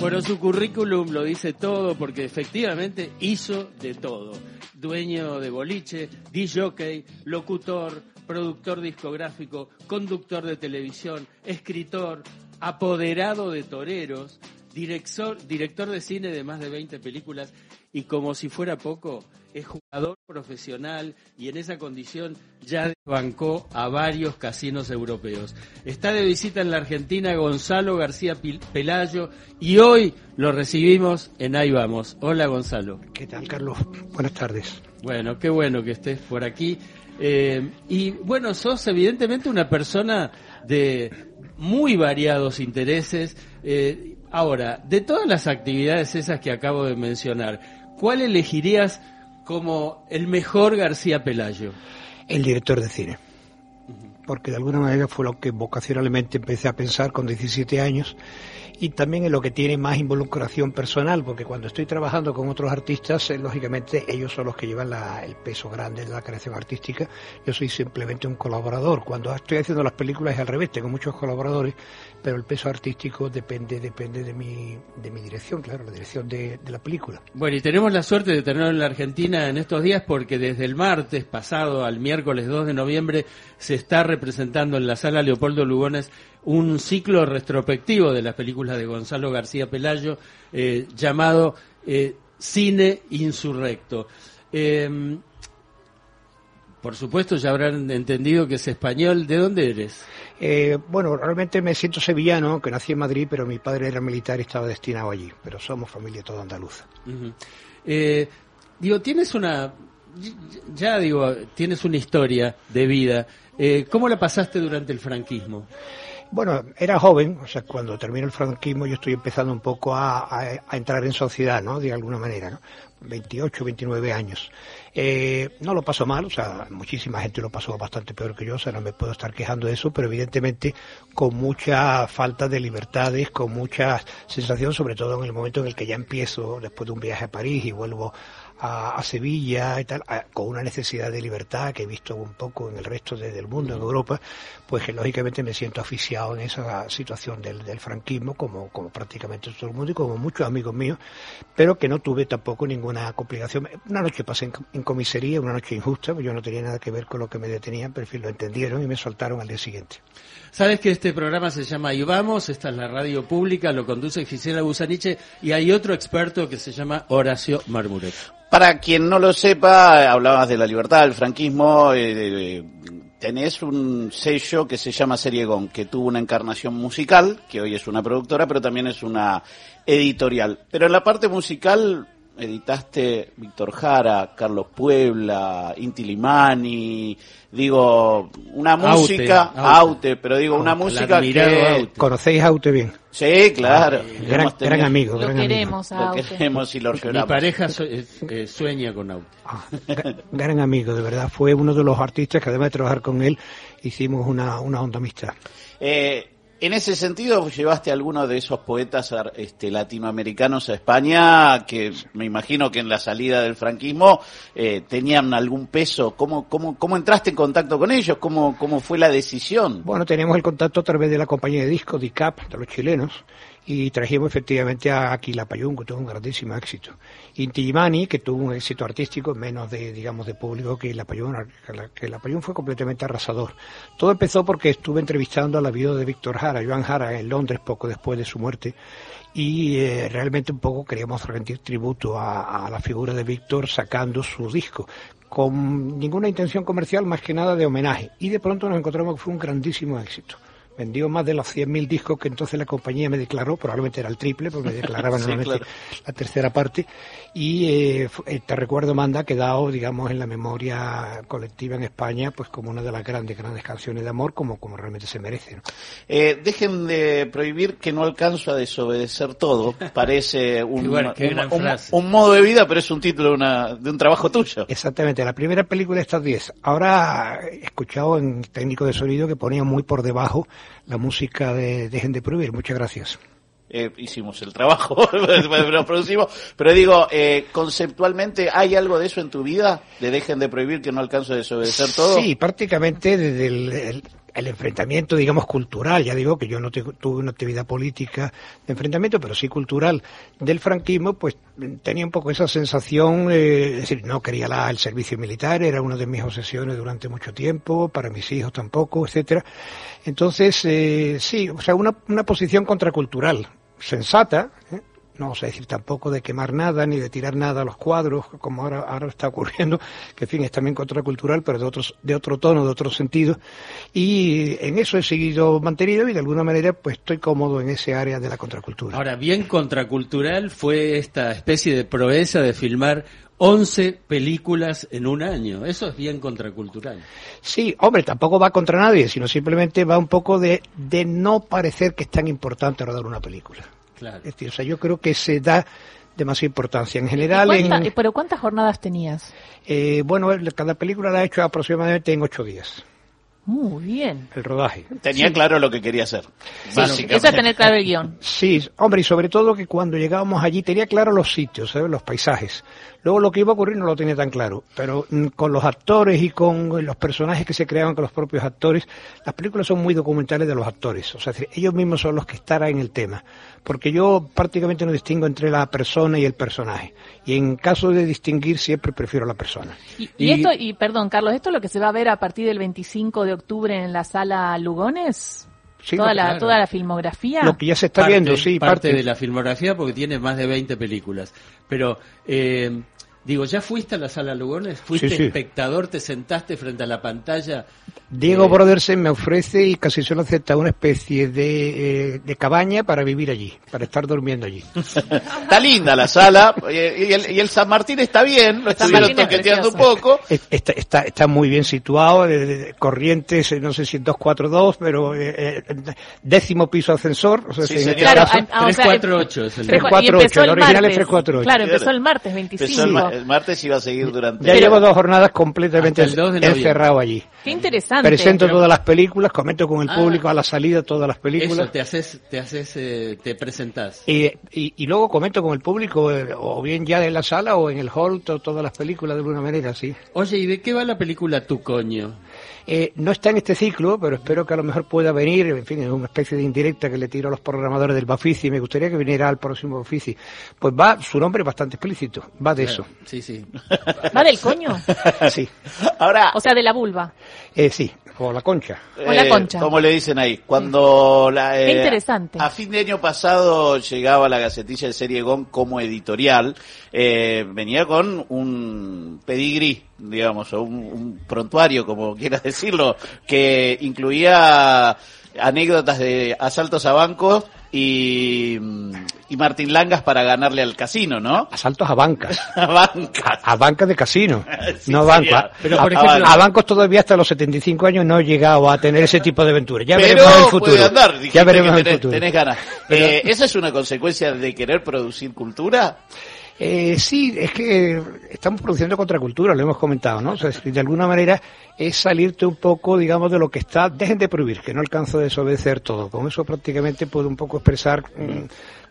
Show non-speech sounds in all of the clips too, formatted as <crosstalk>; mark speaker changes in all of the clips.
Speaker 1: Bueno, su currículum lo dice todo porque efectivamente hizo de todo. Dueño de boliche, DJ, locutor, productor discográfico, conductor de televisión, escritor, apoderado de toreros, director, director de cine de más de 20 películas y como si fuera poco, es jugador profesional y en esa condición ya desbancó a varios casinos europeos. Está de visita en la Argentina Gonzalo García Pelayo y hoy lo recibimos en Ahí Vamos. Hola Gonzalo.
Speaker 2: ¿Qué tal Carlos? Buenas tardes.
Speaker 1: Bueno, qué bueno que estés por aquí. Eh, y bueno, sos evidentemente una persona de muy variados intereses. Eh, ahora, de todas las actividades esas que acabo de mencionar, ¿cuál elegirías como el mejor García Pelayo?
Speaker 2: El director de cine. Porque de alguna manera fue lo que vocacionalmente empecé a pensar con 17 años y también en lo que tiene más involucración personal, porque cuando estoy trabajando con otros artistas, eh, lógicamente ellos son los que llevan el peso grande de la creación artística, yo soy simplemente un colaborador. Cuando estoy haciendo las películas es al revés, tengo muchos colaboradores, pero el peso artístico depende depende de mi, de mi dirección, claro, la dirección de, de la película.
Speaker 1: Bueno, y tenemos la suerte de tenerlo en la Argentina en estos días porque desde el martes pasado al miércoles 2 de noviembre se está representando en la sala Leopoldo Lugones un ciclo retrospectivo de las películas de Gonzalo García Pelayo eh, llamado eh, Cine Insurrecto. Em, por supuesto, ya habrán entendido que es español. ¿De dónde eres?
Speaker 2: Eh, bueno, realmente me siento sevillano, que nací en Madrid, pero mi padre era militar y estaba destinado allí. Pero somos familia toda andaluza.
Speaker 1: digo, tienes una. Ya digo, tienes una historia de vida. ¿Cómo la pasaste durante el franquismo?
Speaker 2: Bueno, era joven, o sea, cuando terminó el franquismo yo estoy empezando un poco a, entrar en sociedad, ¿no? De alguna manera, ¿no? 28, 29 años. Eh, no lo pasó mal, o sea, muchísima gente lo pasó bastante peor que yo, o sea, no me puedo estar quejando de eso, pero evidentemente con mucha falta de libertades, con mucha sensación, sobre todo en el momento en el que ya empiezo, después de un viaje a París y vuelvo a, Sevilla y tal, con una necesidad de libertad que he visto un poco en el resto del mundo, en Europa, pues que lógicamente me siento aficiado en esa situación del, franquismo, como, como prácticamente todo el mundo y como muchos amigos míos, pero que no tuve tampoco ninguna complicación. Una noche pasé en, comisaría, una noche injusta, pues yo no tenía nada que ver con lo que me detenían, pero en fin, lo entendieron y me soltaron al día siguiente.
Speaker 1: Sabes que este programa se llama Y Vamos, esta es la radio pública, lo conduce Gisela Busaniche y hay otro experto que se llama Horacio Marmuret.
Speaker 3: Para quien no lo sepa, hablabas de la libertad, del franquismo, eh, tenés un sello que se llama Seriegon, que tuvo una encarnación musical, que hoy es una productora, pero también es una editorial. Pero en la parte musical editaste Víctor Jara, Carlos Puebla, Inti Limani, digo, una música, Aute, pero digo, una música que...
Speaker 2: ¿Conocéis Aute bien?
Speaker 3: Sí, claro.
Speaker 2: gran, amigo.
Speaker 4: Lo queremos
Speaker 3: Lo queremos y lo
Speaker 1: Mi pareja eh, sueña con Aute.
Speaker 2: Ah, gran amigo, de verdad. Fue uno de los artistas que además de trabajar con él, hicimos una, una onda amistad.
Speaker 3: Eh, en ese sentido, llevaste a alguno de esos poetas este, latinoamericanos a España, que me imagino que en la salida del franquismo eh, tenían algún peso. ¿Cómo, cómo, ¿Cómo entraste en contacto con ellos? ¿Cómo, ¿Cómo fue la decisión?
Speaker 2: Bueno, teníamos el contacto a través de la compañía de discos, DICAP, de los chilenos, y trajimos efectivamente a Aquila Payún, que tuvo un grandísimo éxito. Inti que tuvo un éxito artístico menos de, digamos, de público que la Payún, que la Payún fue completamente arrasador. Todo empezó porque estuve entrevistando a la viuda de Víctor Jara, Joan Jara, en Londres poco después de su muerte, y eh, realmente un poco queríamos rendir tributo a, a la figura de Víctor sacando su disco con ninguna intención comercial más que nada de homenaje. Y de pronto nos encontramos que fue un grandísimo éxito vendió más de los 100.000 discos que entonces la compañía me declaró, probablemente era el triple, porque me declaraban <laughs> normalmente la tercera parte, y eh, eh, te recuerdo, Manda, ha quedado, digamos, en la memoria colectiva en España, pues como una de las grandes, grandes canciones de amor, como, como realmente se merece.
Speaker 3: Eh, dejen de prohibir que no alcanzo a desobedecer todo, <laughs> parece un, un, modo de vida, pero es un título de, una, de un trabajo tuyo.
Speaker 2: Exactamente, la primera película de estas 10. Ahora he escuchado en técnico de sonido que ponía muy por debajo la música de Dejen de Prohibir. Muchas gracias.
Speaker 3: Eh, hicimos el trabajo, <laughs> lo producimos, pero digo, eh, conceptualmente, ¿hay algo de eso en tu vida? ¿De dejen de prohibir que no alcanzo a desobedecer todo?
Speaker 2: Sí, prácticamente desde el, el enfrentamiento, digamos, cultural, ya digo que yo no tuve una actividad política de enfrentamiento, pero sí cultural del franquismo, pues tenía un poco esa sensación, eh, es decir, no quería la, el servicio militar, era una de mis obsesiones durante mucho tiempo, para mis hijos tampoco, etcétera. Entonces, eh, sí, o sea, una, una posición contracultural, sensata, ¿eh? No vamos a decir tampoco de quemar nada ni de tirar nada a los cuadros, como ahora, ahora está ocurriendo, que en fin es también contracultural, pero de otros, de otro tono, de otro sentido. Y en eso he seguido mantenido y de alguna manera pues estoy cómodo en ese área de la contracultura.
Speaker 1: Ahora, bien contracultural fue esta especie de proeza de filmar 11 películas en un año. Eso es bien contracultural.
Speaker 2: Sí, hombre, tampoco va contra nadie, sino simplemente va un poco de, de no parecer que es tan importante rodar una película. Claro. o sea, yo creo que se da demasiada importancia. En general.
Speaker 4: ¿Pero cuántas jornadas tenías?
Speaker 2: Eh, bueno, cada película la he hecho aproximadamente en ocho días.
Speaker 4: Muy bien.
Speaker 2: El rodaje.
Speaker 3: Tenía claro lo que quería hacer.
Speaker 4: Sí, eso es tener claro el guion.
Speaker 2: Sí, hombre, y sobre todo que cuando llegábamos allí tenía claro los sitios, ¿sabes? los paisajes. Luego lo que iba a ocurrir no lo tenía tan claro, pero mm, con los actores y con los personajes que se creaban con los propios actores, las películas son muy documentales de los actores. O sea, ellos mismos son los que están en el tema. Porque yo prácticamente no distingo entre la persona y el personaje. Y en caso de distinguir, siempre prefiero la persona.
Speaker 4: Y, esto, y perdón, Carlos, ¿esto es lo que se va a ver a partir del 25 de octubre en la sala Lugones? toda, la, toda la filmografía.
Speaker 2: Lo que ya se está viendo, sí.
Speaker 1: Parte, parte, de la filmografía porque tiene más de 20 películas. Pero eh, Digo, ¿ya fuiste a la sala Lugones? ¿Fuiste espectador? ¿Te sentaste frente a la pantalla?
Speaker 2: Diego eh... Brodersen me ofrece y casi solo acepta una especie de, eh, de, cabaña para vivir allí, para estar durmiendo allí. <laughs>
Speaker 3: está linda la sala y el, y el San Martín está bien, lo estuvieron toqueteando un poco.
Speaker 2: Está, está, está muy bien situado, de, de, corrientes, no sé si en 242, pero eh, eh, décimo piso ascensor. O sea,
Speaker 1: sí, si claro, caso, 348 es el
Speaker 2: 348, el original es 348.
Speaker 4: Claro, empezó el martes 25
Speaker 3: el martes iba a seguir durante...
Speaker 2: Ya llevo dos jornadas completamente encerrado allí.
Speaker 4: Qué interesante.
Speaker 2: Presento todas las películas, comento con el ah. público a la salida todas las películas.
Speaker 1: Eso, te haces, te haces, eh, te presentas.
Speaker 2: Y, y, y, luego comento con el público, eh, o bien ya en la sala o en el hall, todas las películas de alguna manera, sí.
Speaker 1: Oye, ¿y de qué va la película Tu Coño?
Speaker 2: Eh, no está en este ciclo, pero espero que a lo mejor pueda venir, en fin, es una especie de indirecta que le tiro a los programadores del Bafici, me gustaría que viniera al próximo Bafici. Pues va, su nombre es bastante explícito, va de eso.
Speaker 1: Sí, sí.
Speaker 4: ¿Va del coño? <laughs>
Speaker 2: sí.
Speaker 3: Ahora...
Speaker 4: O sea, de la vulva.
Speaker 2: Eh, sí, o la concha.
Speaker 4: O la concha.
Speaker 3: Como le dicen ahí, cuando <laughs> la,
Speaker 4: eh, interesante.
Speaker 3: a fin de año pasado llegaba la gacetilla de Serie GON como editorial, eh, venía con un pedigrí, digamos, o un, un prontuario, como quieras decirlo, que incluía anécdotas de asaltos a bancos y, y Martín Langas para ganarle al casino, ¿no?
Speaker 2: Asaltos a bancas. <laughs>
Speaker 3: a bancas.
Speaker 2: A, bancas de casino. <laughs> sí, no bancos. Pero, por a, ejemplo, a, a, bancos todavía hasta los 75 años no he llegado a tener ese tipo de aventuras. Ya
Speaker 3: pero
Speaker 2: veremos en el futuro.
Speaker 3: Andar,
Speaker 2: ya veremos
Speaker 3: tenés,
Speaker 2: en el futuro.
Speaker 3: Tenés ganas. Eh, ¿Esa es una consecuencia de querer producir cultura?
Speaker 2: Eh, sí, es que estamos produciendo contracultura, lo hemos comentado, ¿no? O sea, de alguna manera es salirte un poco, digamos, de lo que está. Dejen de prohibir, que no alcanzo a desobedecer todo. Con eso prácticamente puedo un poco expresar mmm,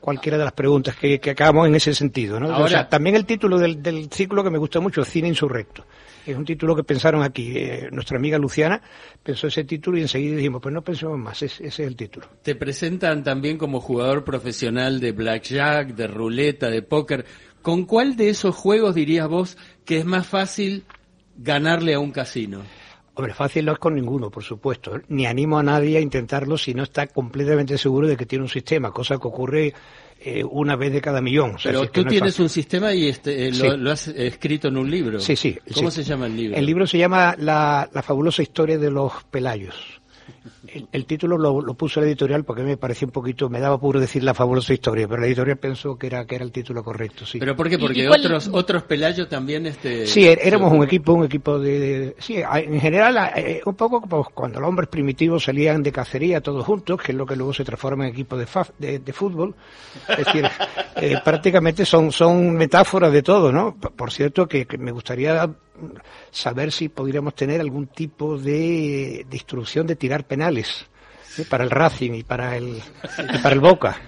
Speaker 2: cualquiera de las preguntas que, que acabamos en ese sentido, ¿no? Ahora, o sea, también el título del, del ciclo que me gusta mucho, Cine Insurrecto. Es un título que pensaron aquí. Eh, nuestra amiga Luciana pensó ese título y enseguida dijimos, pues no pensemos más, ese, ese es el título.
Speaker 1: Te presentan también como jugador profesional de blackjack, de ruleta, de póker. ¿Con cuál de esos juegos dirías vos que es más fácil ganarle a un casino?
Speaker 2: Hombre, fácil no es con ninguno, por supuesto. Ni animo a nadie a intentarlo si no está completamente seguro de que tiene un sistema, cosa que ocurre eh, una vez de cada millón. O
Speaker 1: sea, Pero
Speaker 2: si
Speaker 1: tú
Speaker 2: no
Speaker 1: tienes un sistema y este, eh, sí. lo, lo, has escrito en un libro.
Speaker 2: Sí, sí.
Speaker 1: ¿Cómo
Speaker 2: sí.
Speaker 1: se llama el libro?
Speaker 2: El libro se llama La, la fabulosa historia de los Pelayos. El, el, título lo, lo, puso la editorial porque me parecía un poquito, me daba puro decir la fabulosa historia, pero la editorial pensó que era que era el título correcto, sí.
Speaker 1: ¿Pero por qué? Porque ¿Y, otros otros Pelayos también este
Speaker 2: Sí, éramos un equipo, un equipo de, de sí, en general eh, un poco pues, cuando los hombres primitivos salían de cacería todos juntos, que es lo que luego se transforma en equipo de, fa, de, de fútbol. Es decir, <laughs> eh, prácticamente son son metáforas de todo, ¿no? Por cierto que, que me gustaría saber si podríamos tener algún tipo de, de instrucción de tirar penales ¿sí? para el Racing y para el, y para el Boca.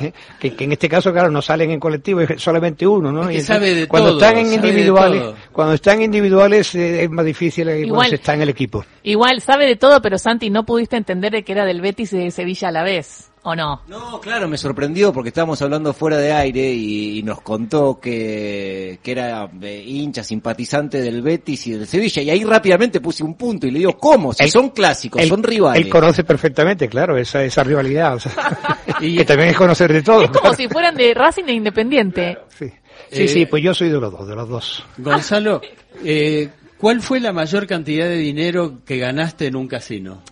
Speaker 2: ¿eh? que, en este caso, claro, no salen en colectivo, es solamente uno, ¿no?
Speaker 1: y sabe de
Speaker 2: cuando
Speaker 1: están
Speaker 2: en individuales, cuando están individuales eh, es más difícil que cuando se está en el equipo.
Speaker 4: Igual sabe de todo, pero Santi no pudiste entender que era del Betis y de Sevilla a la vez. ¿O no?
Speaker 5: No, claro, me sorprendió porque estábamos hablando fuera de aire y, nos contó que, que era eh, hincha, simpatizante del Betis y del Sevilla. Y ahí rápidamente puse un punto y le digo, ¿cómo? Si son clásicos, son rivales.
Speaker 2: Él conoce perfectamente, claro, esa, esa rivalidad. y <laughs> <laughs> que también es conocer de todo.
Speaker 4: Es como si fueran de Racing e Independiente.
Speaker 2: Sí, sí, sí, pues yo soy de los dos, de los dos.
Speaker 1: Gonzalo, eh, ¿cuál fue la mayor cantidad de dinero que ganaste en un casino?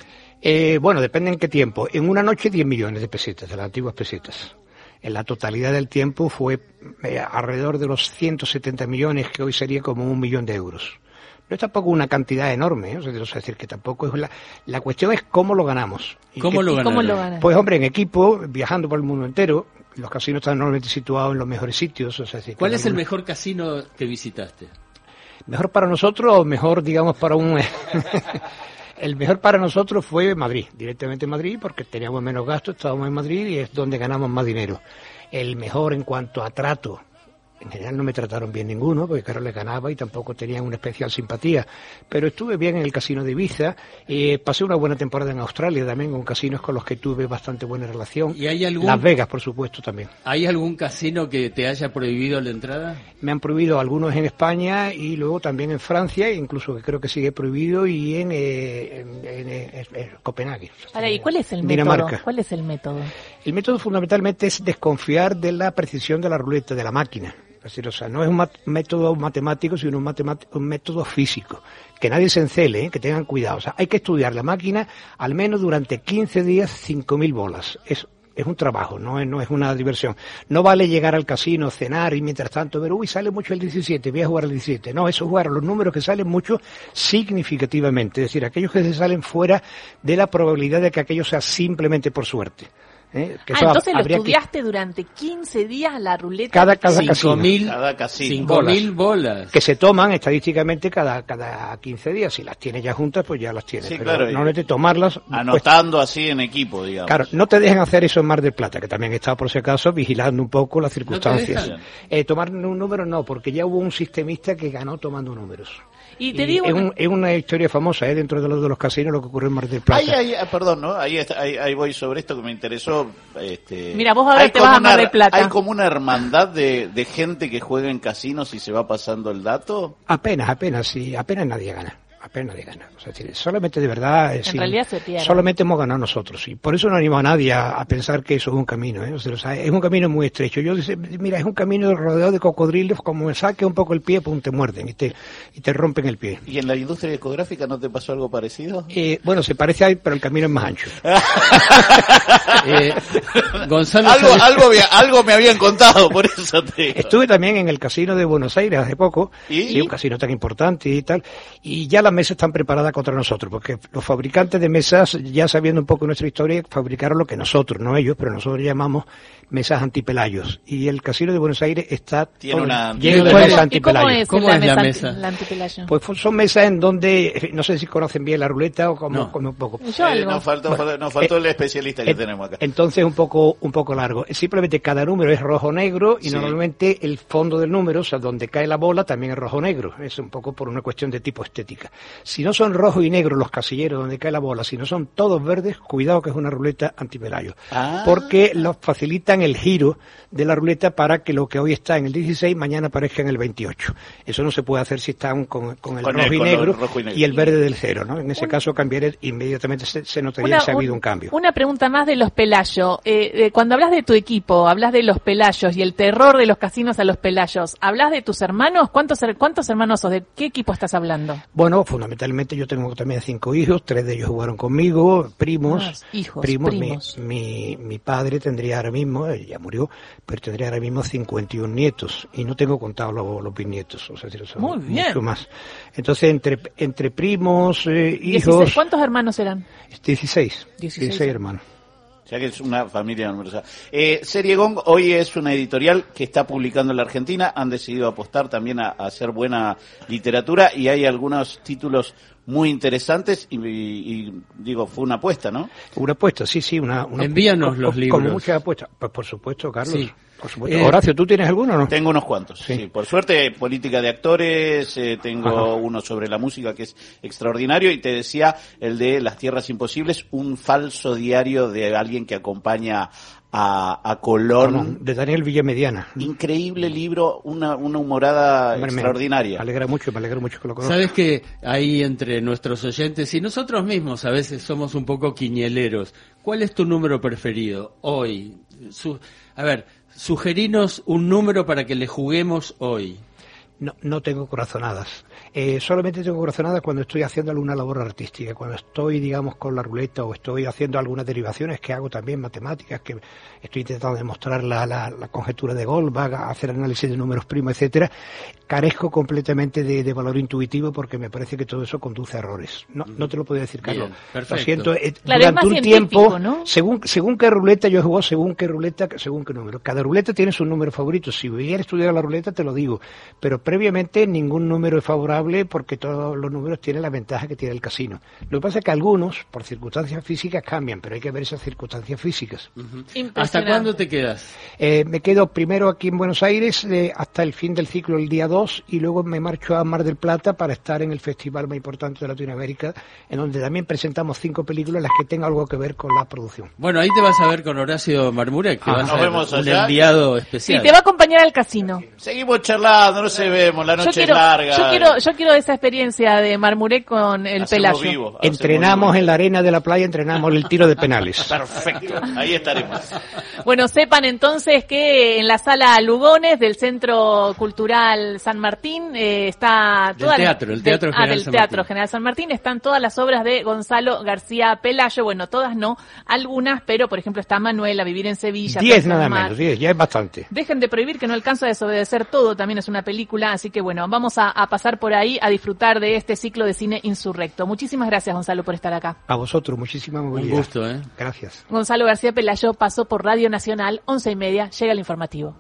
Speaker 2: Eh, bueno, depende en qué tiempo. En una noche 10 millones de pesetas, de las antiguas pesetas. En la totalidad del tiempo fue eh, alrededor de los 170 millones, que hoy sería como un millón de euros. No es tampoco una cantidad enorme, ¿eh? o sea, decir que tampoco es la, la cuestión es cómo lo ganamos.
Speaker 1: ¿Cómo, lo,
Speaker 4: ¿Cómo lo ganamos?
Speaker 2: Pues hombre, en equipo, viajando por el mundo entero, los casinos están normalmente situados en los mejores sitios. O sea,
Speaker 1: ¿Cuál es el mejor casino que visitaste?
Speaker 2: Mejor para nosotros o mejor, digamos, para un... <laughs> <laughs> El mejor para nosotros fue Madrid, directamente Madrid, porque teníamos menos gastos, estábamos en Madrid y es donde ganamos más dinero. El mejor en cuanto a trato en general no me trataron bien ninguno, porque claro, le ganaba y tampoco tenían una especial simpatía. Pero estuve bien en el casino de Ibiza, y pasé una buena temporada en Australia también, con casinos con los que tuve bastante buena relación.
Speaker 1: ¿Y hay algún...
Speaker 2: Las Vegas, por supuesto, también.
Speaker 1: ¿Hay algún casino que te haya prohibido la entrada?
Speaker 2: Me han prohibido algunos en España y luego también en Francia, incluso que creo que sigue prohibido, y en, eh, en, Copenhague.
Speaker 4: Ahora, ¿y cuál es el método? ¿Cuál es el método?
Speaker 2: El método fundamentalmente es desconfiar de la precisión de la ruleta, de la máquina. Decir, o sea, no es un método matemático, sino un, un método físico. Que nadie se encele, ¿eh? que tengan cuidado. O sea, hay que estudiar la máquina al menos durante 15 días, 5.000 bolas. Es, es un trabajo, no es, no es una diversión. No vale llegar al casino, cenar y mientras tanto ver, uy, sale mucho el 17, voy a jugar el 17. No, eso es jugar los números que salen mucho significativamente. Es decir, aquellos que se salen fuera de la probabilidad de que aquello sea simplemente por suerte.
Speaker 4: ¿Eh? ah, entonces lo estudiaste durante 15 días la ruleta.
Speaker 2: Cada, cada
Speaker 1: casino. Mil, cada casino. mil bolas.
Speaker 2: Que se toman estadísticamente cada, cada 15 días. Si las tienes ya juntas, pues ya las tienes. Sí, pero claro, no tomarlas. Pues
Speaker 3: Anotando así en equipo, digamos.
Speaker 2: Claro, no te dejan hacer eso en Mar del Plata, que también he estado por si acaso vigilando un poco las circunstancias. eh, tomar un número no, porque ya hubo un sistemista que ganó tomando números.
Speaker 4: Y te digo...
Speaker 2: Es, una historia famosa ¿eh? dentro de los, de los casinos lo que ocurrió en Mar del Plata.
Speaker 3: Ahí, ah, perdón, ¿no? Ahí, ahí, voy sobre esto que me interesó. Este,
Speaker 4: Mira, vos ahora te vas a Mar del Plata.
Speaker 3: ¿Hay como una hermandad de, de gente que juega en casinos y se va pasando el dato?
Speaker 2: Apenas, apenas, sí. Apenas nadie gana apenas de ganar. O sea, solamente de verdad,
Speaker 4: en realidad se pierde.
Speaker 2: solamente hemos ganado nosotros. Y por eso no animo a nadie a, pensar que eso es un camino. ¿eh? O sea, es un camino muy estrecho. Yo dice, mira, es un camino rodeado de cocodrilos, como me saque un poco el pie, pues te muerden y te, y te rompen el pie.
Speaker 3: ¿Y en la industria discográfica no te pasó algo parecido?
Speaker 2: Eh, bueno, se parece ahí, pero el camino es más ancho. <laughs>
Speaker 3: eh, Gonzalo, algo, algo, algo, me habían contado, por eso te
Speaker 2: Estuve también en el casino de Buenos Aires hace poco, ¿Y? un casino tan importante y tal, y ya la las mesas están preparadas contra nosotros, porque los fabricantes de mesas, ya sabiendo un poco nuestra historia, fabricaron lo que nosotros, no ellos, pero nosotros llamamos mesas antipelayos. Y el casino de Buenos Aires está
Speaker 3: lleno
Speaker 2: de mesas antipelayos.
Speaker 4: ¿Cómo es, la, mesa? antipelayo?
Speaker 2: Pues son mesas en donde, no sé si conocen bien la ruleta o como, un poco.
Speaker 3: Eh, nos faltó, nos faltó el especialista que tenemos acá.
Speaker 2: Entonces un poco, un poco largo. Simplemente cada número es rojo-negro y normalmente el fondo del número, o sea, donde cae la bola, también es rojo-negro. Es un poco por una cuestión de tipo estética. Si no son rojo y negro los casilleros donde cae la bola, si no son todos verdes, cuidado que es una ruleta antipelayo. Ah. Porque los facilitan el giro de la ruleta para que lo que hoy está en el 16 mañana aparezca en el 28. Eso no se puede hacer si están con, el, rojo, y negro, y el verde del cero, ¿no? En ese caso cambiaría inmediatamente se, notaría si ha habido un cambio.
Speaker 4: Una pregunta más de los pelayos. Eh, eh, cuando hablas de tu equipo, hablas de los pelayos y el terror de los casinos a los pelayos, ¿hablas de tus hermanos? ¿Cuántos, cuántos hermanos sos? ¿De qué equipo estás hablando?
Speaker 2: Bueno, fundamentalmente yo tengo también cinco hijos, tres de ellos jugaron conmigo, primos. Ah,
Speaker 4: hijos,
Speaker 2: primos. Mi, mi, padre tendría ahora mismo, ya murió, pero tendría ahora mismo 51 nietos y no tengo contado los, bisnietos, o sea,
Speaker 4: Muy bien.
Speaker 2: mucho más. Entonces, entre, entre primos, eh, hijos...
Speaker 4: ¿Cuántos hermanos eran?
Speaker 2: 16, 16, hermanos.
Speaker 3: O sea que es una familia numerosa. Eh, Serie Gong hoy es una editorial que está publicando en la Argentina. Han decidido apostar también a, a hacer buena literatura y hay algunos títulos muy interesantes y, y- y, digo, fue una apuesta, ¿no?
Speaker 2: Una apuesta, sí, sí, una, una
Speaker 1: Envíanos los libros.
Speaker 2: Como muchas apuestas. Pues por supuesto, Carlos.
Speaker 1: Sí.
Speaker 2: Por supuesto.
Speaker 1: Eh,
Speaker 2: Horacio, ¿tú tienes alguno o no?
Speaker 3: Tengo unos cuantos,
Speaker 2: Sí.
Speaker 3: sí. Por suerte, política de actores, eh, tengo
Speaker 2: Ajá.
Speaker 3: uno sobre la música que es extraordinario y te decía el de Las Tierras Imposibles, un falso diario de alguien que acompaña a, a Colón.
Speaker 2: De Daniel Villamediana.
Speaker 3: Increíble libro, una, una humorada
Speaker 2: Hombre, me
Speaker 3: extraordinaria.
Speaker 2: alegra mucho, me alegra mucho que lo conozcas.
Speaker 1: Sabes que ahí entre nuestros oyentes y nosotros mismos a veces somos un poco quiñeleros. ¿Cuál es tu número preferido hoy? Su- a ver, sugerinos un número para que le juguemos hoy.
Speaker 2: No, no tengo corazonadas. Eh, solamente tengo corazonadas cuando estoy haciendo alguna labor artística, cuando estoy, digamos, con la ruleta o estoy haciendo algunas derivaciones que hago también matemáticas, que estoy intentando demostrar la, la, la conjetura de Goldbach, hacer análisis de números primos, etcétera. Carezco completamente de, de valor intuitivo porque me parece que todo eso conduce a errores. No, no te lo puedo decir, Carlos. Lo siento. eh,
Speaker 4: Claro,
Speaker 2: durante
Speaker 4: más
Speaker 2: un tiempo,
Speaker 4: ¿no?
Speaker 2: según, según qué ruleta yo he jugado, según qué ruleta, según qué número. Cada ruleta tiene su número favorito. Si hubiera estudiado la ruleta, te lo digo. Pero previamente ningún número es favorable porque todos los números tienen la ventaja que tiene el casino. Lo que pasa es que algunos, por circunstancias físicas, cambian, pero hay que ver esas circunstancias físicas.
Speaker 4: Impresionante.
Speaker 1: ¿Hasta cuándo te quedas?
Speaker 2: Eh, me quedo primero aquí en Buenos Aires eh, hasta el fin del ciclo el día 2 y luego me marcho a Mar del Plata para estar en el festival más importante de Latinoamérica, en donde también presentamos cinco películas las que tengan algo que ver con la producción.
Speaker 1: Bueno, ahí te vas a ver con Horacio Marmurek, que
Speaker 2: Ah,
Speaker 1: va a
Speaker 3: nos
Speaker 1: ser
Speaker 3: vemos
Speaker 1: un
Speaker 3: allá.
Speaker 1: enviado
Speaker 4: Y
Speaker 1: especial.
Speaker 4: te va a acompañar al casino.
Speaker 3: Seguimos charlando, no se vemos, la
Speaker 4: Yo
Speaker 3: noche
Speaker 4: quiero,
Speaker 3: es larga.
Speaker 4: yo quiero, yo quiero esa experiencia de Marmurek con el
Speaker 3: Hacemos
Speaker 4: Pelayo.
Speaker 3: vivo,
Speaker 2: Entrenamos
Speaker 3: vivo.
Speaker 2: en la arena de la playa, entrenamos el tiro de penales. <laughs>
Speaker 3: Perfecto, ahí estaremos.
Speaker 4: Bueno, sepan entonces que en la sala Lugones del Centro Cultural San Martín eh, está
Speaker 1: Del
Speaker 4: toda la-
Speaker 1: teatro, el Teatro
Speaker 4: del- ah,
Speaker 1: General
Speaker 4: del
Speaker 1: San
Speaker 4: Teatro
Speaker 1: Martín.
Speaker 4: General San Martín están todas las obras de Gonzalo García Pelayo. Bueno, todas no, algunas, pero por ejemplo está Manuela, Vivir en Sevilla.
Speaker 2: Diez nada
Speaker 4: del
Speaker 2: menos, diez, ya es bastante.
Speaker 4: Dejen de prohibir que no alcanza a desobedecer todo, también es una película, así que bueno, vamos a, a pasar por ahí a disfrutar de este ciclo de cine insurrecto. Muchísimas gracias, Gonzalo, por estar acá.
Speaker 2: A vosotros, muchísima
Speaker 1: Un
Speaker 2: movilidad.
Speaker 1: gusto, ¿eh?
Speaker 2: Gracias.
Speaker 4: Gonzalo García Pelayo pasó por Radio Nacional, once y media, llega el informativo.